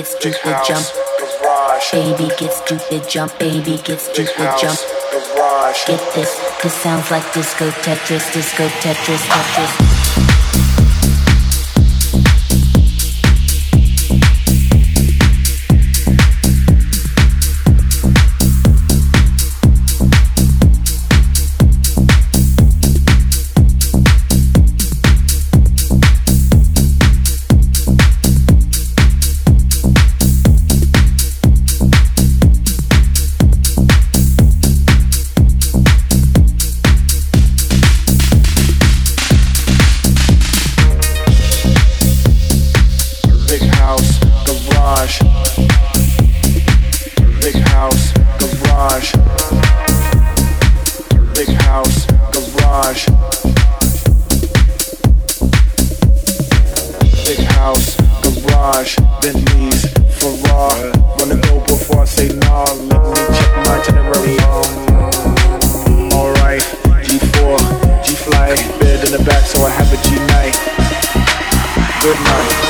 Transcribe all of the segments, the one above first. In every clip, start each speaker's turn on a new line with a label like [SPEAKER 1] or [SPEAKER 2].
[SPEAKER 1] get stupid, jump. Baby, get stupid, jump, baby, get stupid, jump. Get this, this sounds like disco Tetris, disco Tetris, Tetris.
[SPEAKER 2] night.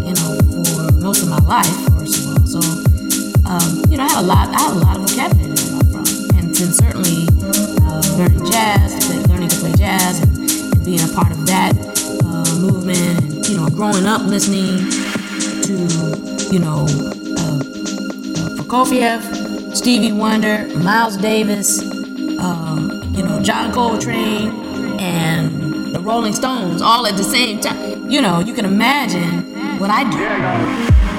[SPEAKER 2] most of my life, first of all. So, um, you know, I had a lot, I had a lot of vocabulary to draw from, and then certainly uh, learning jazz, learning to play jazz, and, and being a part of that uh, movement, and you know, growing up listening to, you know, uh, uh Prokofiev, Stevie Wonder, Miles Davis, um, you know, John Coltrane, and the Rolling Stones all at the same time. You know, you can imagine what I do.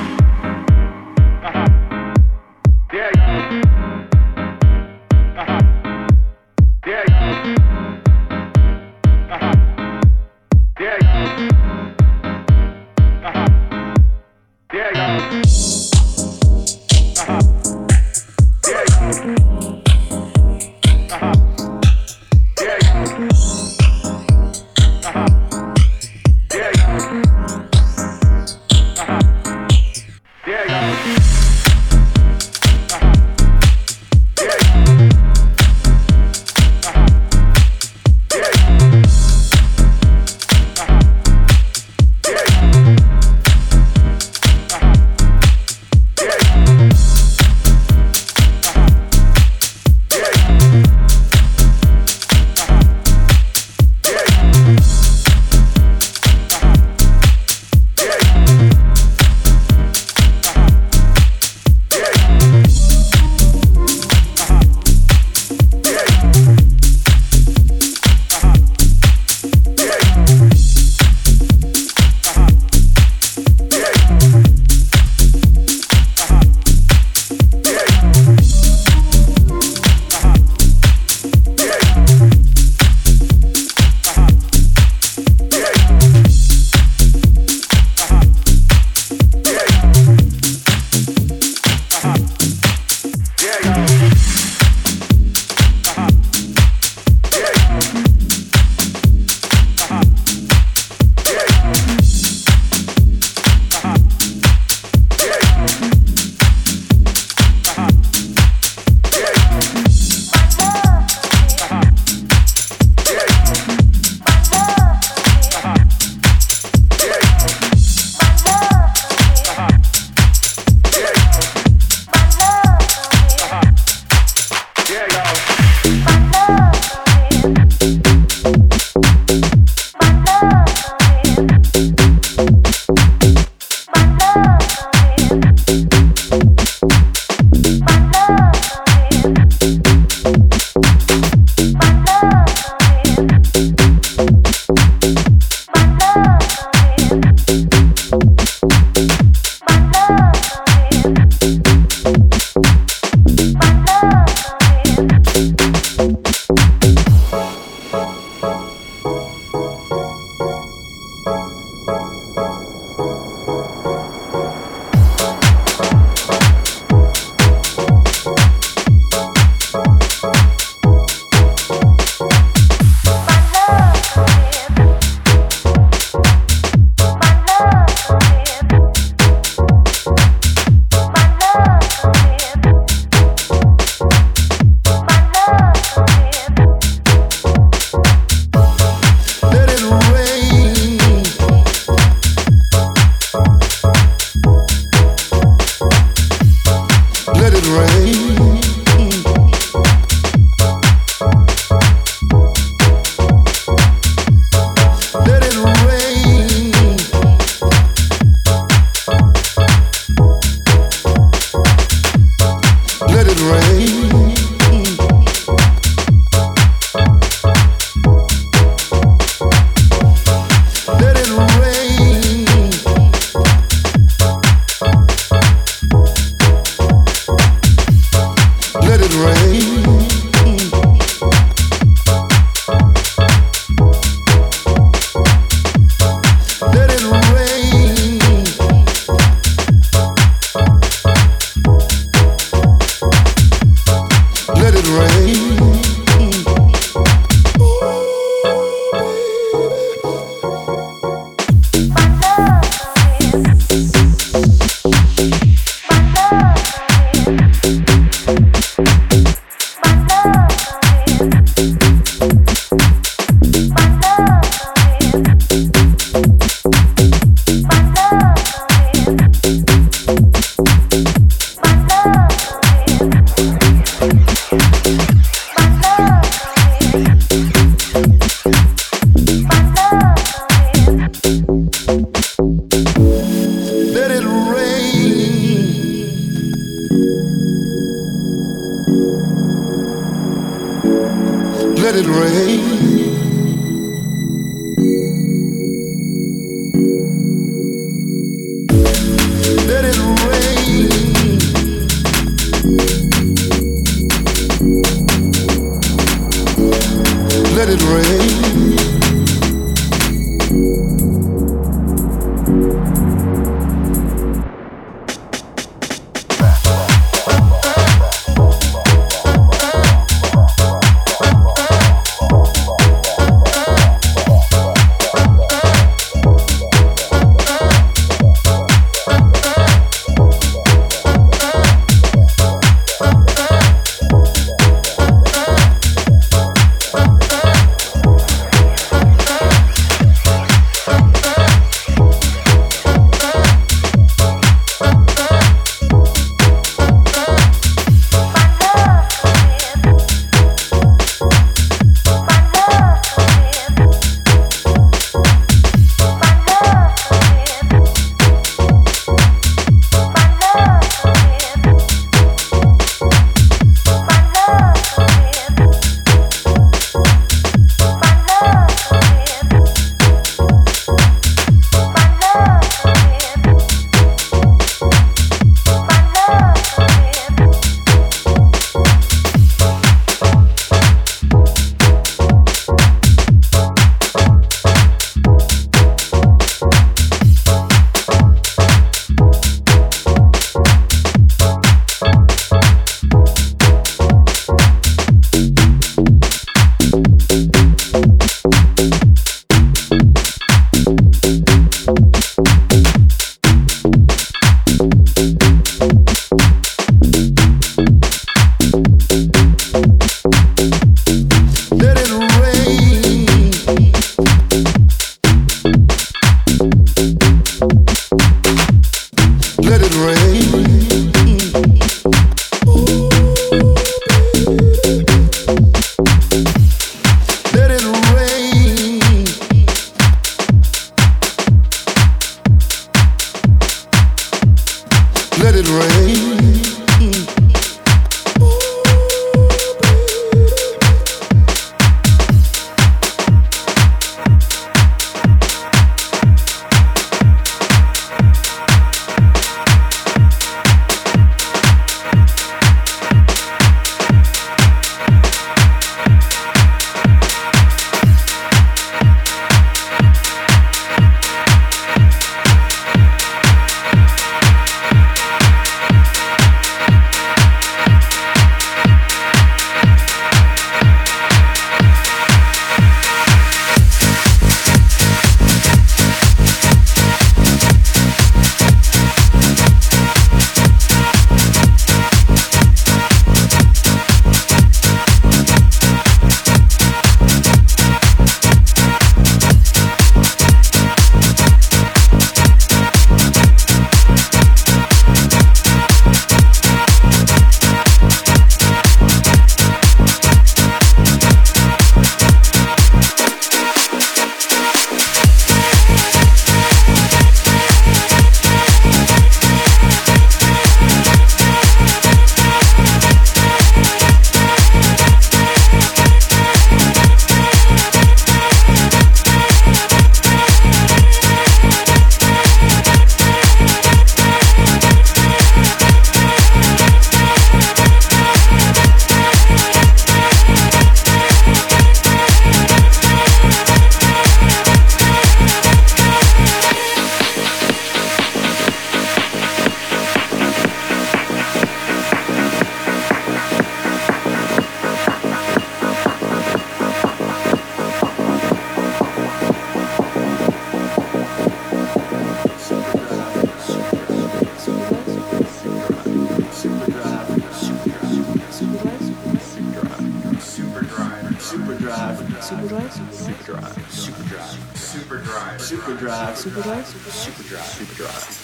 [SPEAKER 3] Drive?
[SPEAKER 4] Super drive. Super drive. Super drive.
[SPEAKER 3] Super drive. Super drive?
[SPEAKER 4] Super drive. Super drive.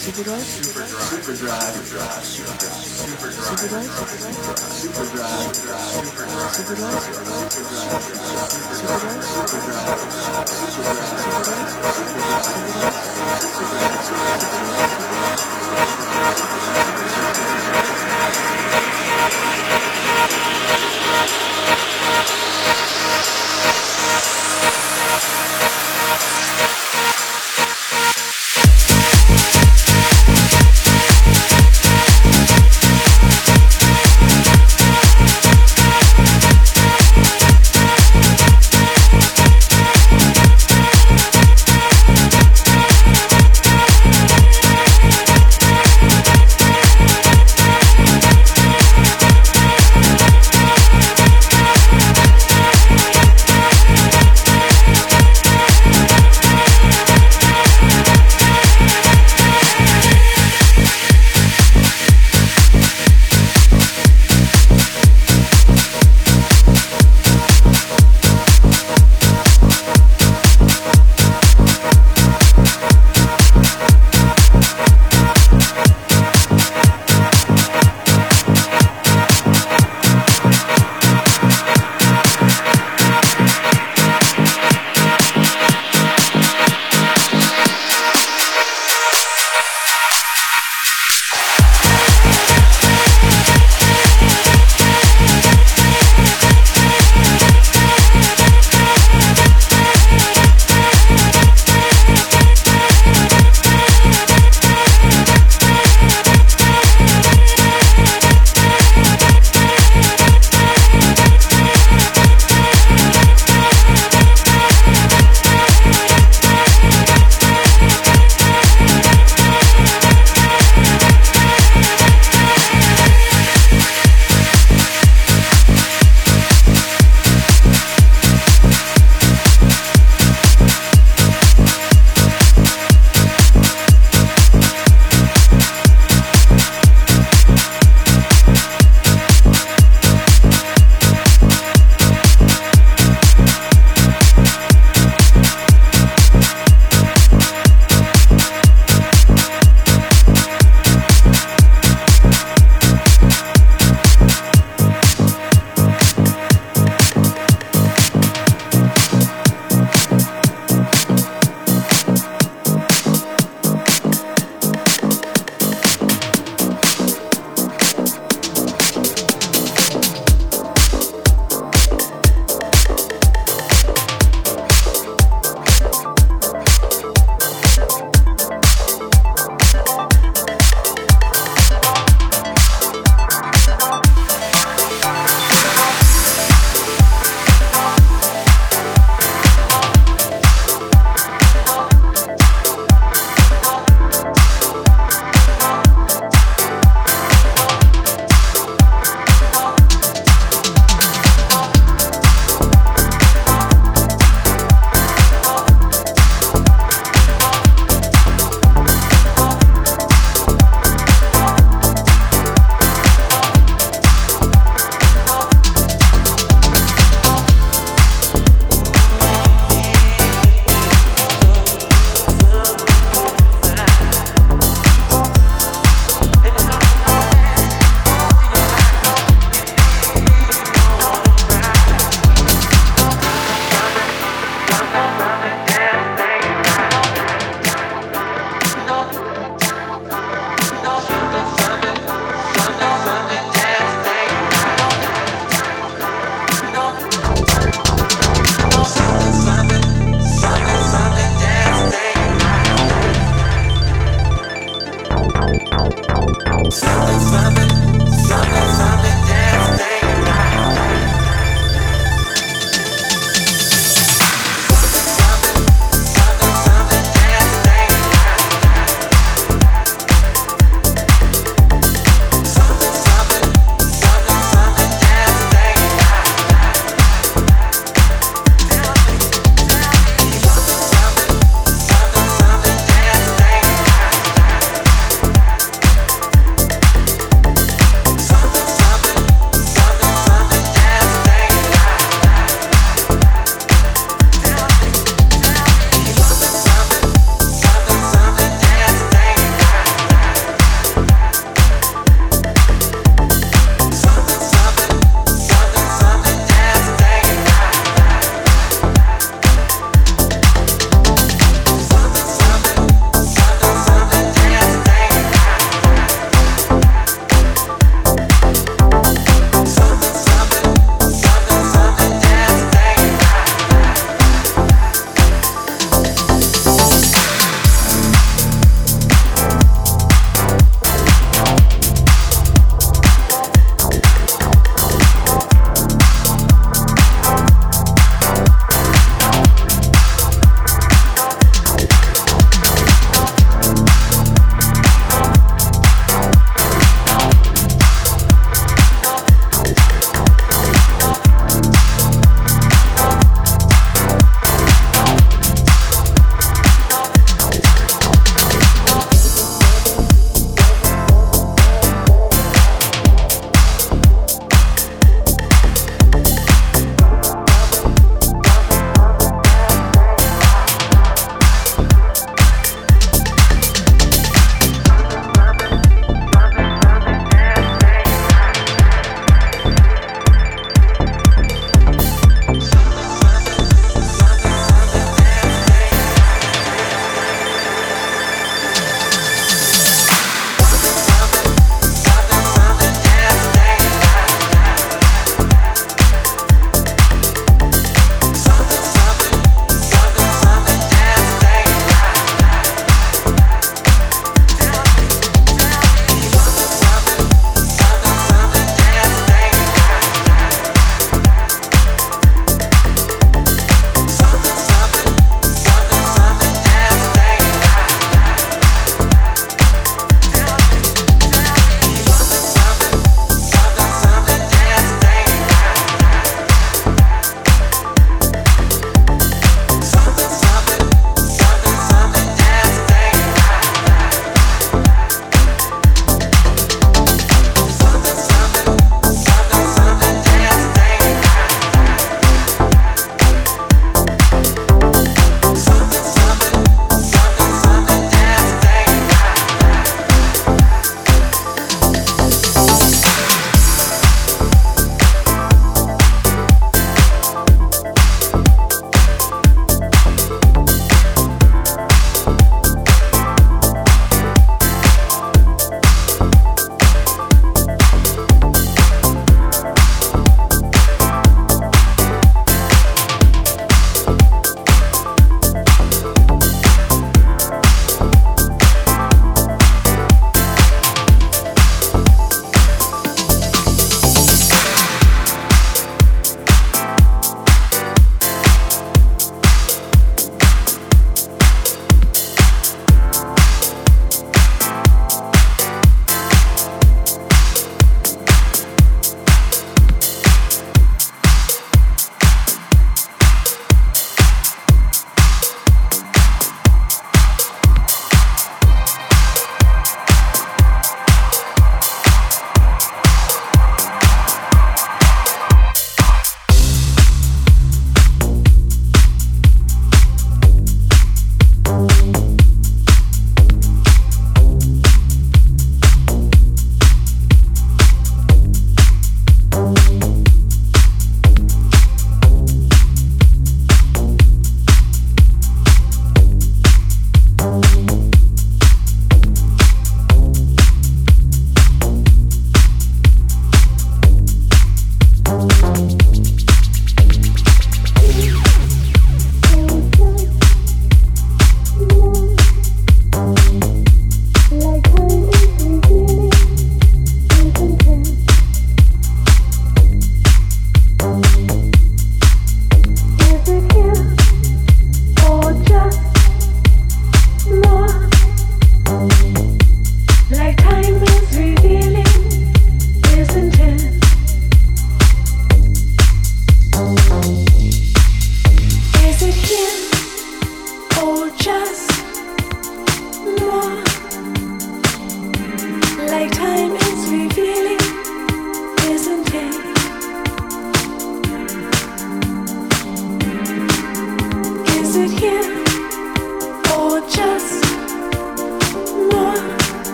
[SPEAKER 4] Super drive.
[SPEAKER 3] Super drive. Super drive.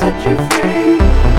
[SPEAKER 5] set you
[SPEAKER 6] free.